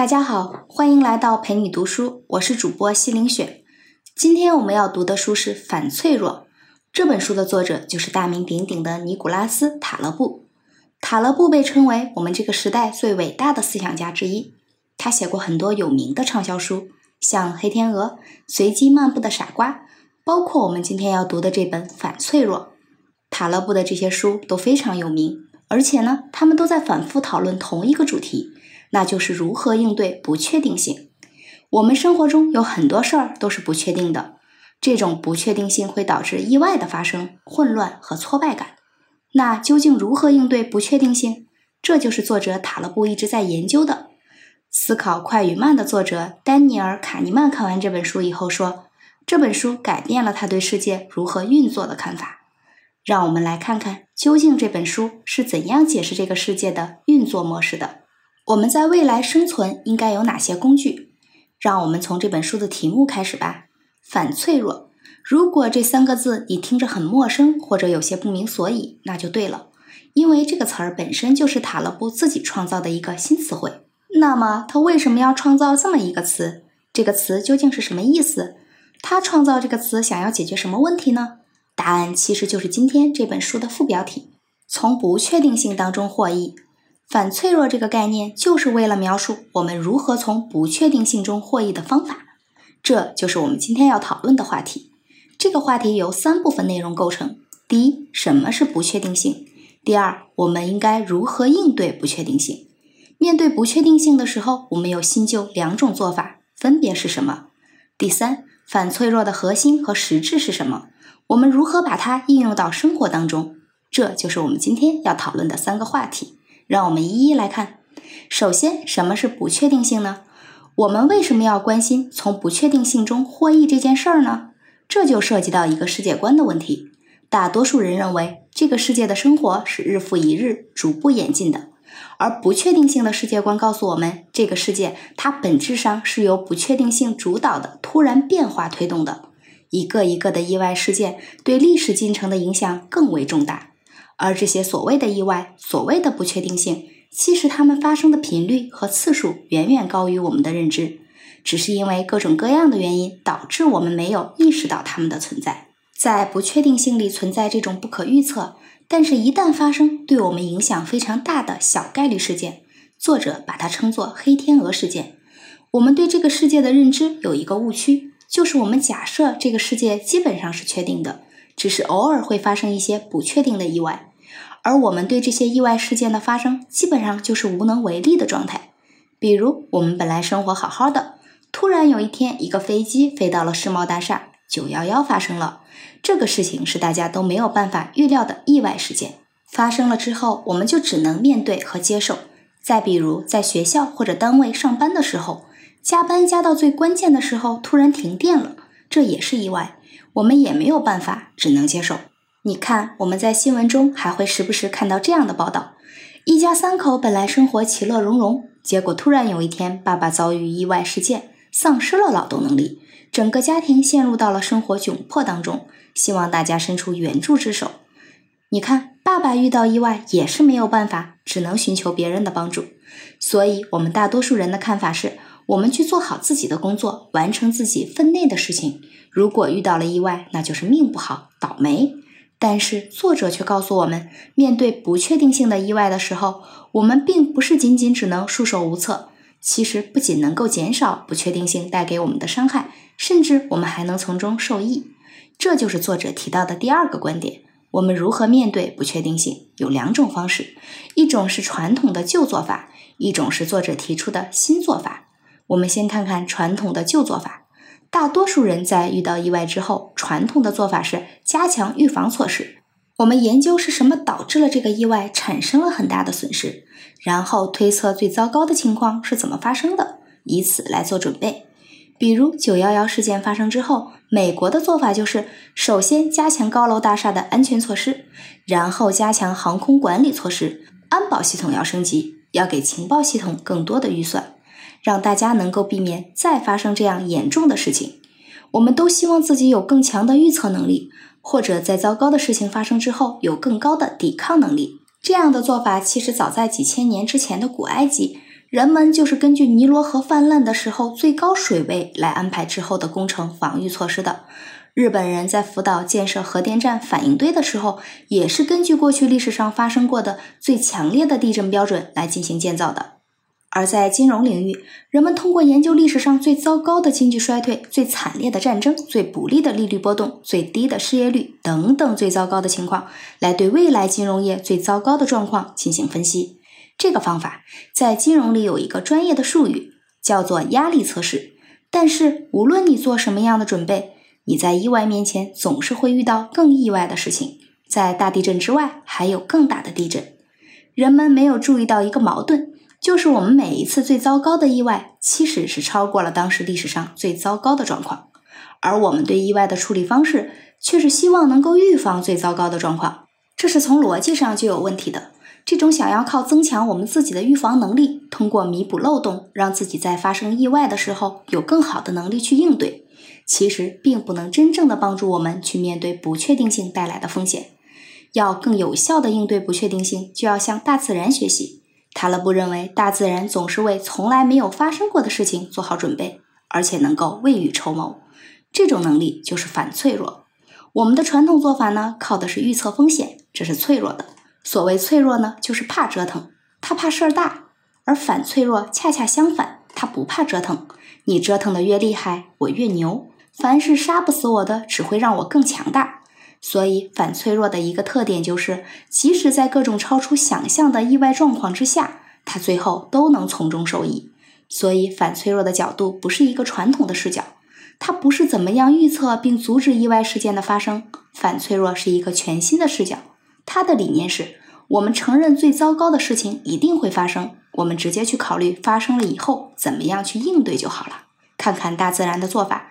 大家好，欢迎来到陪你读书，我是主播西林雪。今天我们要读的书是《反脆弱》，这本书的作者就是大名鼎鼎的尼古拉斯·塔勒布。塔勒布被称为我们这个时代最伟大的思想家之一，他写过很多有名的畅销书，像《黑天鹅》《随机漫步的傻瓜》，包括我们今天要读的这本《反脆弱》。塔勒布的这些书都非常有名，而且呢，他们都在反复讨论同一个主题，那就是如何应对不确定性。我们生活中有很多事儿都是不确定的，这种不确定性会导致意外的发生、混乱和挫败感。那究竟如何应对不确定性？这就是作者塔勒布一直在研究的。思考快与慢的作者丹尼尔·卡尼曼看完这本书以后说，这本书改变了他对世界如何运作的看法。让我们来看看，究竟这本书是怎样解释这个世界的运作模式的？我们在未来生存应该有哪些工具？让我们从这本书的题目开始吧。反脆弱。如果这三个字你听着很陌生，或者有些不明所以，那就对了，因为这个词儿本身就是塔勒布自己创造的一个新词汇。那么他为什么要创造这么一个词？这个词究竟是什么意思？他创造这个词想要解决什么问题呢？答案其实就是今天这本书的副标题：从不确定性当中获益。反脆弱这个概念就是为了描述我们如何从不确定性中获益的方法。这就是我们今天要讨论的话题。这个话题由三部分内容构成：第一，什么是不确定性？第二，我们应该如何应对不确定性？面对不确定性的时候，我们有新旧两种做法，分别是什么？第三，反脆弱的核心和实质是什么？我们如何把它应用到生活当中？这就是我们今天要讨论的三个话题。让我们一一来看。首先，什么是不确定性呢？我们为什么要关心从不确定性中获益这件事儿呢？这就涉及到一个世界观的问题。大多数人认为，这个世界的生活是日复一日、逐步演进的，而不确定性的世界观告诉我们，这个世界它本质上是由不确定性主导的突然变化推动的。一个一个的意外事件对历史进程的影响更为重大，而这些所谓的意外、所谓的不确定性，其实它们发生的频率和次数远远高于我们的认知，只是因为各种各样的原因导致我们没有意识到它们的存在。在不确定性里存在这种不可预测，但是一旦发生对我们影响非常大的小概率事件，作者把它称作“黑天鹅事件”。我们对这个世界的认知有一个误区。就是我们假设这个世界基本上是确定的，只是偶尔会发生一些不确定的意外，而我们对这些意外事件的发生基本上就是无能为力的状态。比如，我们本来生活好好的，突然有一天一个飞机飞到了世贸大厦，九幺幺发生了，这个事情是大家都没有办法预料的意外事件。发生了之后，我们就只能面对和接受。再比如，在学校或者单位上班的时候。加班加到最关键的时候，突然停电了，这也是意外，我们也没有办法，只能接受。你看，我们在新闻中还会时不时看到这样的报道：一家三口本来生活其乐融融，结果突然有一天，爸爸遭遇意外事件，丧失了劳动能力，整个家庭陷入到了生活窘迫当中，希望大家伸出援助之手。你看，爸爸遇到意外也是没有办法，只能寻求别人的帮助。所以，我们大多数人的看法是。我们去做好自己的工作，完成自己分内的事情。如果遇到了意外，那就是命不好，倒霉。但是作者却告诉我们，面对不确定性的意外的时候，我们并不是仅仅只能束手无策。其实不仅能够减少不确定性带给我们的伤害，甚至我们还能从中受益。这就是作者提到的第二个观点：我们如何面对不确定性？有两种方式，一种是传统的旧做法，一种是作者提出的新做法。我们先看看传统的旧做法。大多数人在遇到意外之后，传统的做法是加强预防措施。我们研究是什么导致了这个意外产生了很大的损失，然后推测最糟糕的情况是怎么发生的，以此来做准备。比如九幺幺事件发生之后，美国的做法就是首先加强高楼大厦的安全措施，然后加强航空管理措施，安保系统要升级，要给情报系统更多的预算。让大家能够避免再发生这样严重的事情。我们都希望自己有更强的预测能力，或者在糟糕的事情发生之后有更高的抵抗能力。这样的做法其实早在几千年之前的古埃及，人们就是根据尼罗河泛滥的时候最高水位来安排之后的工程防御措施的。日本人在福岛建设核电站反应堆的时候，也是根据过去历史上发生过的最强烈的地震标准来进行建造的。而在金融领域，人们通过研究历史上最糟糕的经济衰退、最惨烈的战争、最不利的利率波动、最低的失业率等等最糟糕的情况，来对未来金融业最糟糕的状况进行分析。这个方法在金融里有一个专业的术语，叫做压力测试。但是，无论你做什么样的准备，你在意外面前总是会遇到更意外的事情。在大地震之外，还有更大的地震。人们没有注意到一个矛盾。就是我们每一次最糟糕的意外，其实是超过了当时历史上最糟糕的状况，而我们对意外的处理方式，却是希望能够预防最糟糕的状况。这是从逻辑上就有问题的。这种想要靠增强我们自己的预防能力，通过弥补漏洞，让自己在发生意外的时候有更好的能力去应对，其实并不能真正的帮助我们去面对不确定性带来的风险。要更有效的应对不确定性，就要向大自然学习。塔勒布认为，大自然总是为从来没有发生过的事情做好准备，而且能够未雨绸缪。这种能力就是反脆弱。我们的传统做法呢，靠的是预测风险，这是脆弱的。所谓脆弱呢，就是怕折腾，他怕事儿大。而反脆弱恰恰相反，他不怕折腾。你折腾的越厉害，我越牛。凡是杀不死我的，只会让我更强大。所以，反脆弱的一个特点就是，即使在各种超出想象的意外状况之下，它最后都能从中受益。所以，反脆弱的角度不是一个传统的视角，它不是怎么样预测并阻止意外事件的发生。反脆弱是一个全新的视角，它的理念是：我们承认最糟糕的事情一定会发生，我们直接去考虑发生了以后怎么样去应对就好了。看看大自然的做法。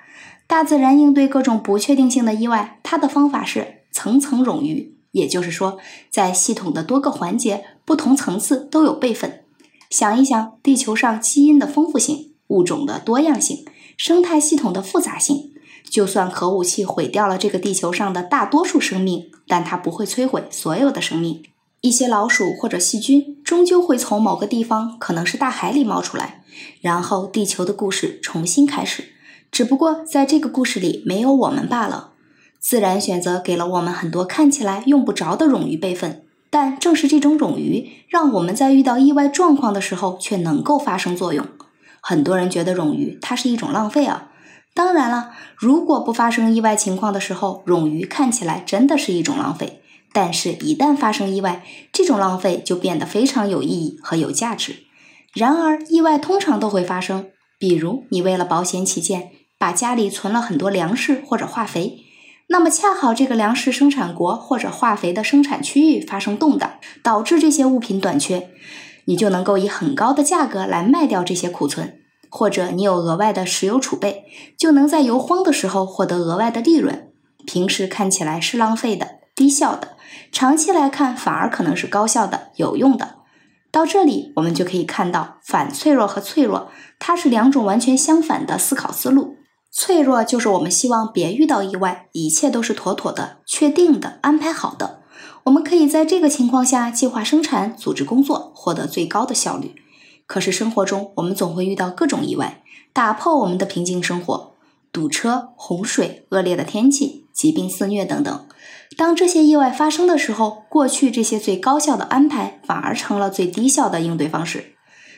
大自然应对各种不确定性的意外，它的方法是层层冗余，也就是说，在系统的多个环节、不同层次都有备份。想一想，地球上基因的丰富性、物种的多样性、生态系统的复杂性，就算核武器毁掉了这个地球上的大多数生命，但它不会摧毁所有的生命。一些老鼠或者细菌终究会从某个地方，可能是大海里冒出来，然后地球的故事重新开始。只不过在这个故事里没有我们罢了。自然选择给了我们很多看起来用不着的冗余备份，但正是这种冗余，让我们在遇到意外状况的时候却能够发生作用。很多人觉得冗余它是一种浪费啊。当然了，如果不发生意外情况的时候，冗余看起来真的是一种浪费。但是，一旦发生意外，这种浪费就变得非常有意义和有价值。然而，意外通常都会发生，比如你为了保险起见。把家里存了很多粮食或者化肥，那么恰好这个粮食生产国或者化肥的生产区域发生动荡，导致这些物品短缺，你就能够以很高的价格来卖掉这些库存，或者你有额外的石油储备，就能在油荒的时候获得额外的利润。平时看起来是浪费的、低效的，长期来看反而可能是高效的、有用的。到这里，我们就可以看到反脆弱和脆弱，它是两种完全相反的思考思路。脆弱就是我们希望别遇到意外，一切都是妥妥的、确定的、安排好的。我们可以在这个情况下计划生产、组织工作，获得最高的效率。可是生活中，我们总会遇到各种意外，打破我们的平静生活：堵车、洪水、恶劣的天气、疾病肆虐等等。当这些意外发生的时候，过去这些最高效的安排反而成了最低效的应对方式。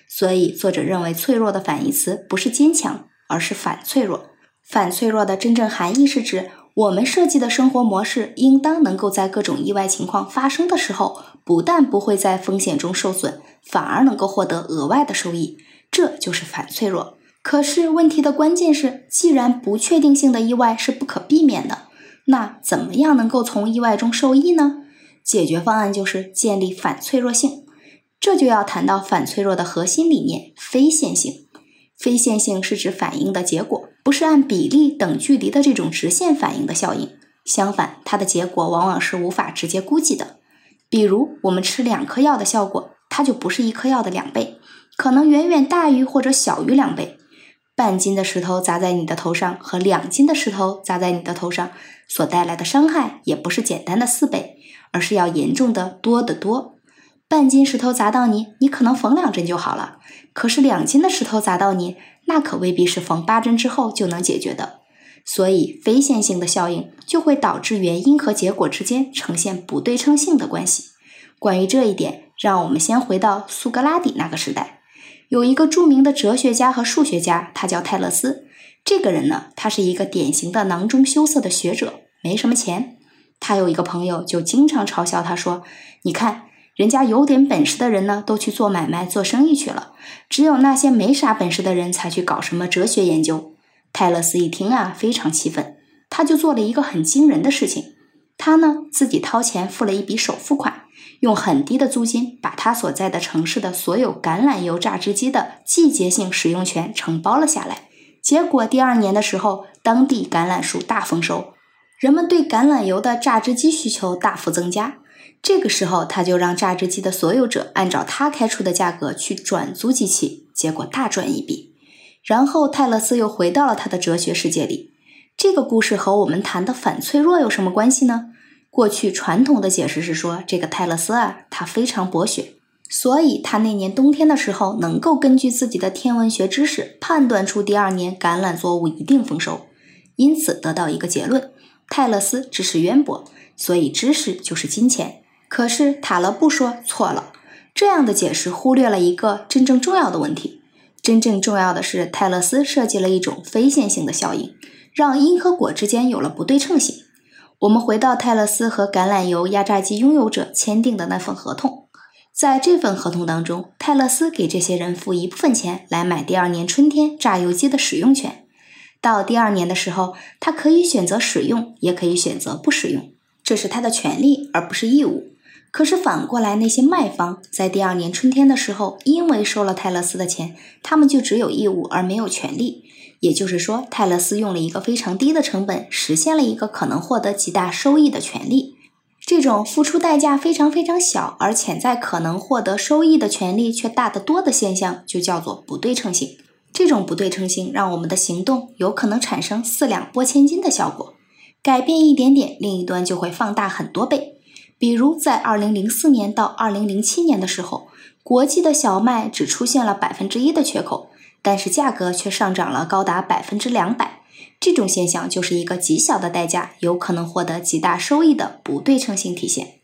所以，作者认为脆弱的反义词不是坚强，而是反脆弱。反脆弱的真正含义是指，我们设计的生活模式应当能够在各种意外情况发生的时候，不但不会在风险中受损，反而能够获得额外的收益。这就是反脆弱。可是问题的关键是，既然不确定性的意外是不可避免的，那怎么样能够从意外中受益呢？解决方案就是建立反脆弱性。这就要谈到反脆弱的核心理念——非线性。非线性是指反应的结果不是按比例等距离的这种直线反应的效应，相反，它的结果往往是无法直接估计的。比如，我们吃两颗药的效果，它就不是一颗药的两倍，可能远远大于或者小于两倍。半斤的石头砸在你的头上和两斤的石头砸在你的头上所带来的伤害，也不是简单的四倍，而是要严重的多得多。半斤石头砸到你，你可能缝两针就好了；可是两斤的石头砸到你，那可未必是缝八针之后就能解决的。所以，非线性的效应就会导致原因和结果之间呈现不对称性的关系。关于这一点，让我们先回到苏格拉底那个时代，有一个著名的哲学家和数学家，他叫泰勒斯。这个人呢，他是一个典型的囊中羞涩的学者，没什么钱。他有一个朋友，就经常嘲笑他说：“你看，人家有点本事的人呢，都去做买卖、做生意去了，只有那些没啥本事的人才去搞什么哲学研究。”泰勒斯一听啊，非常气愤，他就做了一个很惊人的事情，他呢自己掏钱付了一笔首付款，用很低的租金把他所在的城市的所有橄榄油榨汁机的季节性使用权承包了下来。结果第二年的时候，当地橄榄树大丰收，人们对橄榄油的榨汁机需求大幅增加。这个时候，他就让榨汁机的所有者按照他开出的价格去转租机器，结果大赚一笔。然后泰勒斯又回到了他的哲学世界里。这个故事和我们谈的反脆弱有什么关系呢？过去传统的解释是说，这个泰勒斯啊，他非常博学，所以他那年冬天的时候，能够根据自己的天文学知识判断出第二年橄榄作物一定丰收，因此得到一个结论：泰勒斯知识渊博，所以知识就是金钱。可是塔勒布说错了，这样的解释忽略了一个真正重要的问题。真正重要的是，泰勒斯设计了一种非线性的效应，让因和果之间有了不对称性。我们回到泰勒斯和橄榄油压榨机拥有者签订的那份合同，在这份合同当中，泰勒斯给这些人付一部分钱来买第二年春天榨油机的使用权。到第二年的时候，他可以选择使用，也可以选择不使用，这是他的权利，而不是义务。可是反过来，那些卖方在第二年春天的时候，因为收了泰勒斯的钱，他们就只有义务而没有权利。也就是说，泰勒斯用了一个非常低的成本，实现了一个可能获得极大收益的权利。这种付出代价非常非常小，而潜在可能获得收益的权利却大得多的现象，就叫做不对称性。这种不对称性让我们的行动有可能产生四两拨千斤的效果，改变一点点，另一端就会放大很多倍。比如，在二零零四年到二零零七年的时候，国际的小麦只出现了百分之一的缺口，但是价格却上涨了高达百分之两百。这种现象就是一个极小的代价，有可能获得极大收益的不对称性体现。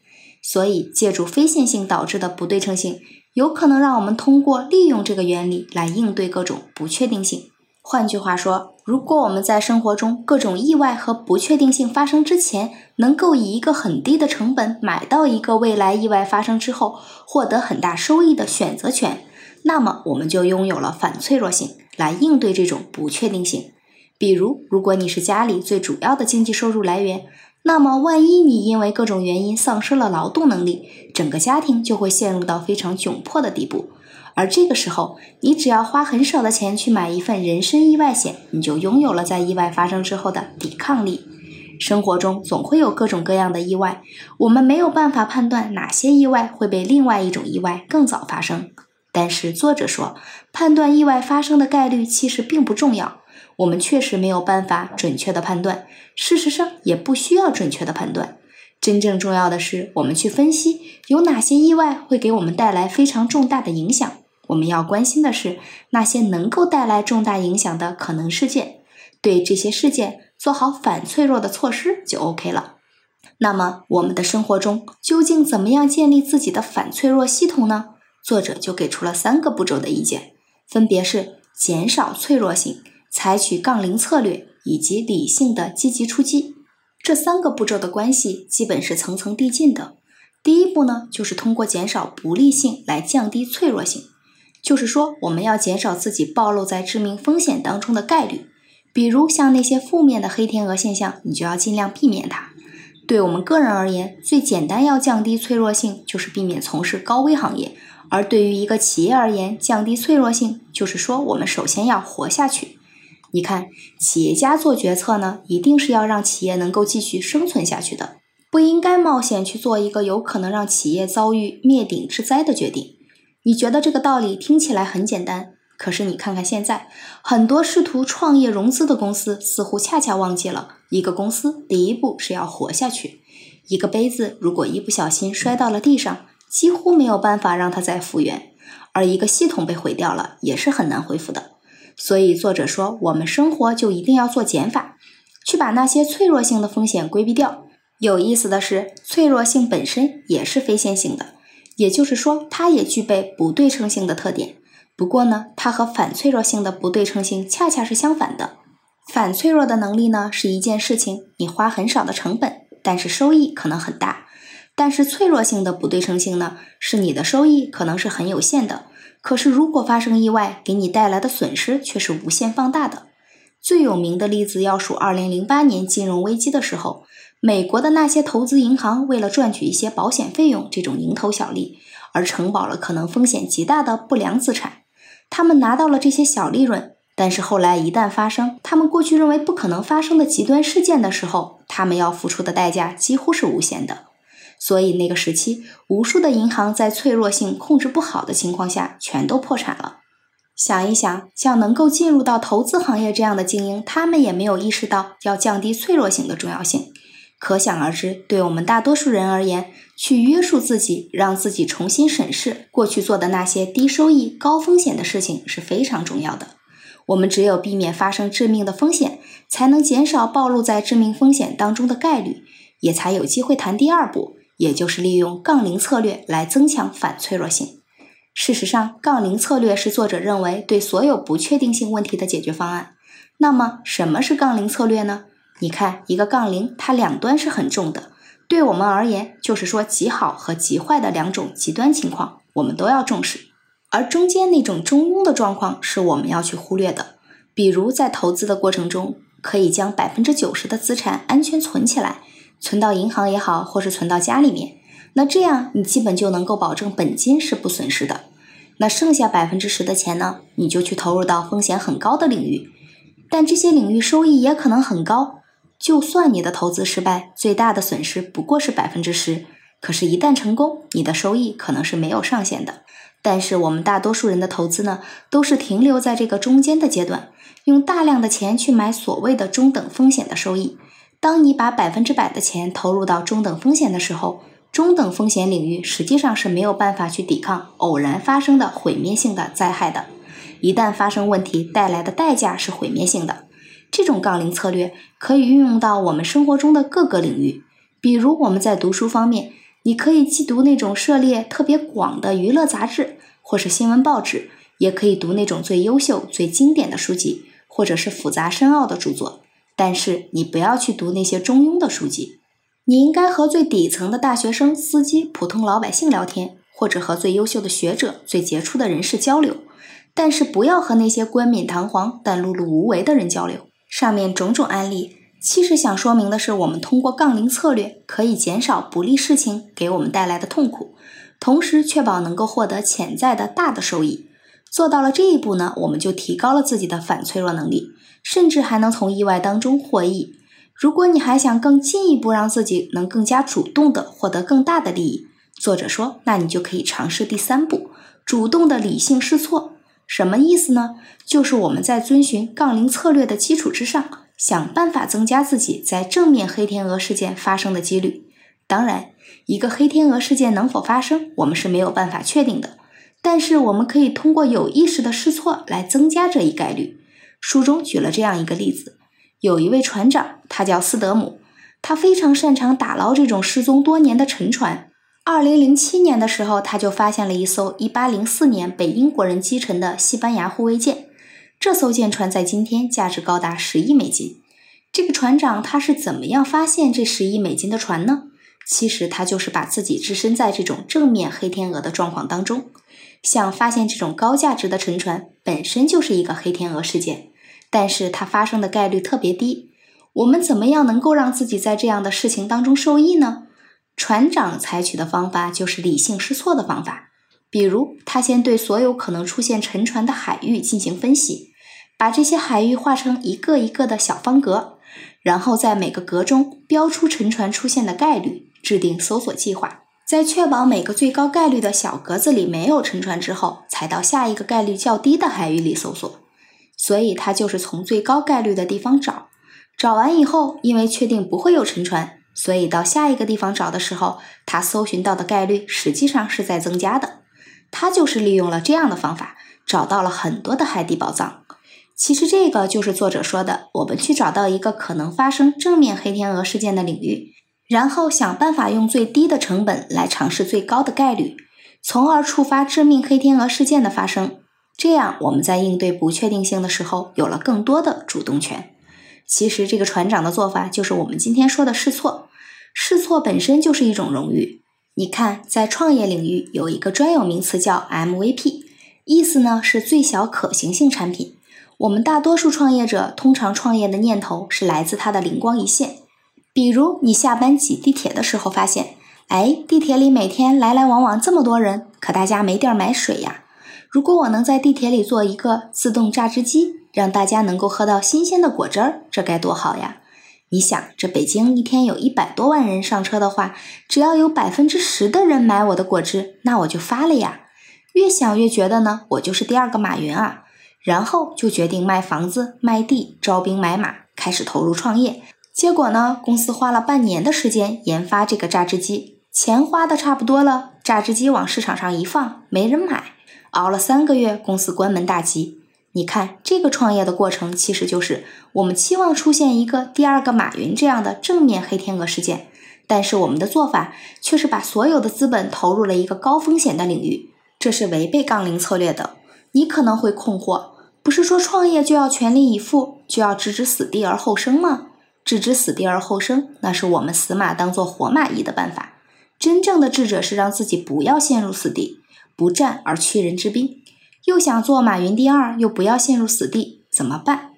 所以，借助非线性导致的不对称性，有可能让我们通过利用这个原理来应对各种不确定性。换句话说，如果我们在生活中各种意外和不确定性发生之前，能够以一个很低的成本买到一个未来意外发生之后获得很大收益的选择权，那么我们就拥有了反脆弱性来应对这种不确定性。比如，如果你是家里最主要的经济收入来源，那么万一你因为各种原因丧失了劳动能力，整个家庭就会陷入到非常窘迫的地步。而这个时候，你只要花很少的钱去买一份人身意外险，你就拥有了在意外发生之后的抵抗力。生活中总会有各种各样的意外，我们没有办法判断哪些意外会被另外一种意外更早发生。但是作者说，判断意外发生的概率其实并不重要。我们确实没有办法准确的判断，事实上也不需要准确的判断。真正重要的是，我们去分析有哪些意外会给我们带来非常重大的影响。我们要关心的是那些能够带来重大影响的可能事件，对这些事件做好反脆弱的措施就 OK 了。那么，我们的生活中究竟怎么样建立自己的反脆弱系统呢？作者就给出了三个步骤的意见，分别是减少脆弱性、采取杠铃策略以及理性的积极出击。这三个步骤的关系基本是层层递进的。第一步呢，就是通过减少不利性来降低脆弱性。就是说，我们要减少自己暴露在致命风险当中的概率，比如像那些负面的黑天鹅现象，你就要尽量避免它。对我们个人而言，最简单要降低脆弱性，就是避免从事高危行业；而对于一个企业而言，降低脆弱性，就是说我们首先要活下去。你看，企业家做决策呢，一定是要让企业能够继续生存下去的，不应该冒险去做一个有可能让企业遭遇灭顶之灾的决定。你觉得这个道理听起来很简单，可是你看看现在，很多试图创业融资的公司似乎恰恰忘记了，一个公司第一步是要活下去。一个杯子如果一不小心摔到了地上，几乎没有办法让它再复原。而一个系统被毁掉了，也是很难恢复的。所以作者说，我们生活就一定要做减法，去把那些脆弱性的风险规避掉。有意思的是，脆弱性本身也是非线性的，也就是说，它也具备不对称性的特点。不过呢，它和反脆弱性的不对称性恰恰是相反的。反脆弱的能力呢，是一件事情，你花很少的成本，但是收益可能很大。但是脆弱性的不对称性呢，是你的收益可能是很有限的，可是如果发生意外，给你带来的损失却是无限放大的。最有名的例子要数2008年金融危机的时候，美国的那些投资银行为了赚取一些保险费用这种蝇头小利，而承保了可能风险极大的不良资产，他们拿到了这些小利润。但是后来一旦发生他们过去认为不可能发生的极端事件的时候，他们要付出的代价几乎是无限的。所以那个时期，无数的银行在脆弱性控制不好的情况下，全都破产了。想一想，像能够进入到投资行业这样的精英，他们也没有意识到要降低脆弱性的重要性。可想而知，对我们大多数人而言，去约束自己，让自己重新审视过去做的那些低收益、高风险的事情是非常重要的。我们只有避免发生致命的风险，才能减少暴露在致命风险当中的概率，也才有机会谈第二步。也就是利用杠铃策略来增强反脆弱性。事实上，杠铃策略是作者认为对所有不确定性问题的解决方案。那么，什么是杠铃策略呢？你看，一个杠铃，它两端是很重的。对我们而言，就是说极好和极坏的两种极端情况，我们都要重视。而中间那种中庸的状况是我们要去忽略的。比如，在投资的过程中，可以将百分之九十的资产安全存起来。存到银行也好，或是存到家里面，那这样你基本就能够保证本金是不损失的。那剩下百分之十的钱呢，你就去投入到风险很高的领域，但这些领域收益也可能很高。就算你的投资失败，最大的损失不过是百分之十，可是，一旦成功，你的收益可能是没有上限的。但是我们大多数人的投资呢，都是停留在这个中间的阶段，用大量的钱去买所谓的中等风险的收益。当你把百分之百的钱投入到中等风险的时候，中等风险领域实际上是没有办法去抵抗偶然发生的毁灭性的灾害的。一旦发生问题，带来的代价是毁灭性的。这种杠铃策略可以运用到我们生活中的各个领域，比如我们在读书方面，你可以既读那种涉猎特别广的娱乐杂志或是新闻报纸，也可以读那种最优秀、最经典的书籍，或者是复杂深奥的著作。但是你不要去读那些中庸的书籍，你应该和最底层的大学生、司机、普通老百姓聊天，或者和最优秀的学者、最杰出的人士交流。但是不要和那些冠冕堂皇但碌碌无为的人交流。上面种种案例，其实想说明的是，我们通过杠铃策略可以减少不利事情给我们带来的痛苦，同时确保能够获得潜在的大的收益。做到了这一步呢，我们就提高了自己的反脆弱能力。甚至还能从意外当中获益。如果你还想更进一步让自己能更加主动的获得更大的利益，作者说，那你就可以尝试第三步：主动的理性试错。什么意思呢？就是我们在遵循杠铃策略的基础之上，想办法增加自己在正面黑天鹅事件发生的几率。当然，一个黑天鹅事件能否发生，我们是没有办法确定的。但是我们可以通过有意识的试错来增加这一概率。书中举了这样一个例子：有一位船长，他叫斯德姆，他非常擅长打捞这种失踪多年的沉船。二零零七年的时候，他就发现了一艘一八零四年被英国人击沉的西班牙护卫舰。这艘舰船在今天价值高达十亿美金。这个船长他是怎么样发现这十亿美金的船呢？其实他就是把自己置身在这种正面黑天鹅的状况当中。像发现这种高价值的沉船本身就是一个黑天鹅事件，但是它发生的概率特别低。我们怎么样能够让自己在这样的事情当中受益呢？船长采取的方法就是理性试错的方法，比如他先对所有可能出现沉船的海域进行分析，把这些海域画成一个一个的小方格，然后在每个格中标出沉船出现的概率，制定搜索计划。在确保每个最高概率的小格子里没有沉船之后，才到下一个概率较低的海域里搜索。所以，他就是从最高概率的地方找，找完以后，因为确定不会有沉船，所以到下一个地方找的时候，他搜寻到的概率实际上是在增加的。他就是利用了这样的方法，找到了很多的海底宝藏。其实这个就是作者说的，我们去找到一个可能发生正面黑天鹅事件的领域，然后想办法用最低的成本来尝试最高的概率，从而触发致命黑天鹅事件的发生。这样我们在应对不确定性的时候有了更多的主动权。其实这个船长的做法就是我们今天说的试错，试错本身就是一种荣誉。你看，在创业领域有一个专有名词叫 MVP，意思呢是最小可行性产品。我们大多数创业者通常创业的念头是来自他的灵光一现，比如你下班挤地铁的时候发现，哎，地铁里每天来来往往这么多人，可大家没地儿买水呀。如果我能在地铁里做一个自动榨汁机，让大家能够喝到新鲜的果汁儿，这该多好呀！你想，这北京一天有一百多万人上车的话，只要有百分之十的人买我的果汁，那我就发了呀！越想越觉得呢，我就是第二个马云啊！然后就决定卖房子、卖地、招兵买马，开始投入创业。结果呢，公司花了半年的时间研发这个榨汁机，钱花的差不多了，榨汁机往市场上一放，没人买。熬了三个月，公司关门大吉。你看，这个创业的过程其实就是我们期望出现一个第二个马云这样的正面黑天鹅事件，但是我们的做法却是把所有的资本投入了一个高风险的领域，这是违背杠铃策略的。你可能会困惑，不是说创业就要全力以赴，就要置之死地而后生吗？置之死地而后生，那是我们死马当做活马医的办法。真正的智者是让自己不要陷入死地，不战而屈人之兵。又想做马云第二，又不要陷入死地，怎么办？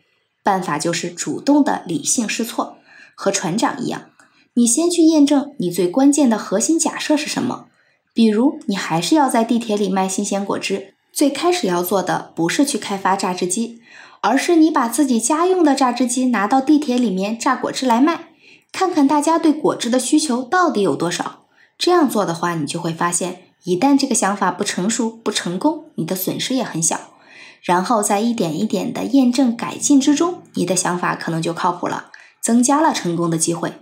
办法就是主动的理性试错，和船长一样，你先去验证你最关键的核心假设是什么。比如，你还是要在地铁里卖新鲜果汁，最开始要做的不是去开发榨汁机，而是你把自己家用的榨汁机拿到地铁里面榨果汁来卖，看看大家对果汁的需求到底有多少。这样做的话，你就会发现。一旦这个想法不成熟、不成功，你的损失也很小。然后在一点一点的验证改进之中，你的想法可能就靠谱了，增加了成功的机会。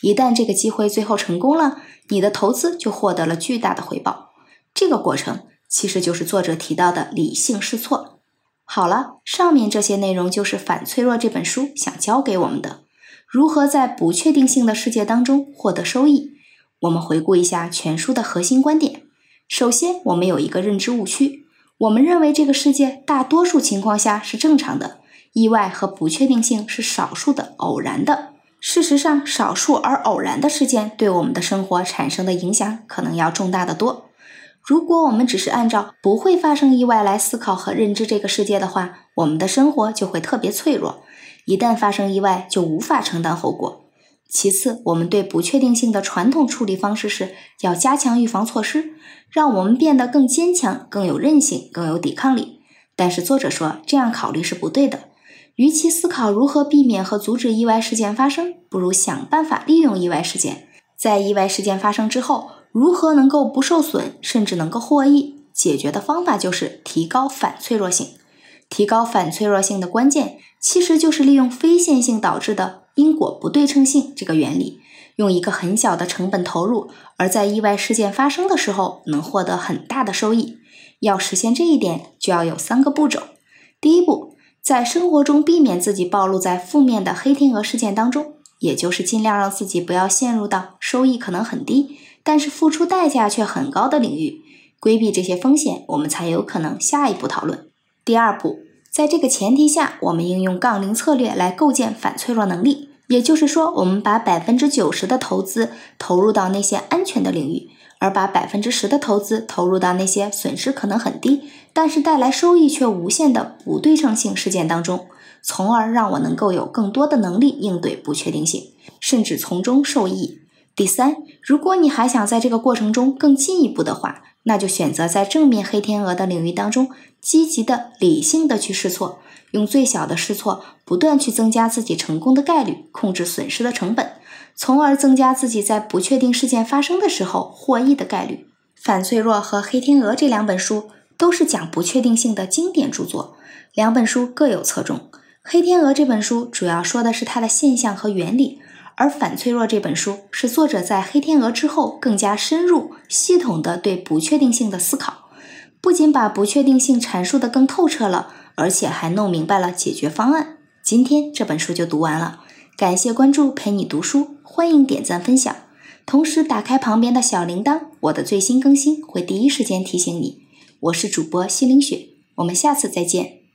一旦这个机会最后成功了，你的投资就获得了巨大的回报。这个过程其实就是作者提到的理性试错。好了，上面这些内容就是《反脆弱》这本书想教给我们的，如何在不确定性的世界当中获得收益。我们回顾一下全书的核心观点。首先，我们有一个认知误区，我们认为这个世界大多数情况下是正常的，意外和不确定性是少数的、偶然的。事实上，少数而偶然的事件对我们的生活产生的影响可能要重大的多。如果我们只是按照不会发生意外来思考和认知这个世界的话，我们的生活就会特别脆弱，一旦发生意外就无法承担后果。其次，我们对不确定性的传统处理方式是要加强预防措施，让我们变得更坚强、更有韧性、更有抵抗力。但是作者说，这样考虑是不对的。与其思考如何避免和阻止意外事件发生，不如想办法利用意外事件。在意外事件发生之后，如何能够不受损，甚至能够获益？解决的方法就是提高反脆弱性。提高反脆弱性的关键，其实就是利用非线性导致的。因果不对称性这个原理，用一个很小的成本投入，而在意外事件发生的时候能获得很大的收益。要实现这一点，就要有三个步骤。第一步，在生活中避免自己暴露在负面的黑天鹅事件当中，也就是尽量让自己不要陷入到收益可能很低，但是付出代价却很高的领域，规避这些风险，我们才有可能下一步讨论。第二步。在这个前提下，我们应用杠铃策略来构建反脆弱能力。也就是说，我们把百分之九十的投资投入到那些安全的领域，而把百分之十的投资投入到那些损失可能很低，但是带来收益却无限的不对称性事件当中，从而让我能够有更多的能力应对不确定性，甚至从中受益。第三，如果你还想在这个过程中更进一步的话，那就选择在正面黑天鹅的领域当中，积极的、理性的去试错，用最小的试错，不断去增加自己成功的概率，控制损失的成本，从而增加自己在不确定事件发生的时候获益的概率。反脆弱和黑天鹅这两本书都是讲不确定性的经典著作，两本书各有侧重。黑天鹅这本书主要说的是它的现象和原理，而《反脆弱》这本书是作者在《黑天鹅》之后更加深入、系统的对不确定性的思考，不仅把不确定性阐述的更透彻了，而且还弄明白了解决方案。今天这本书就读完了，感谢关注陪你读书，欢迎点赞分享，同时打开旁边的小铃铛，我的最新更新会第一时间提醒你。我是主播西凌雪，我们下次再见。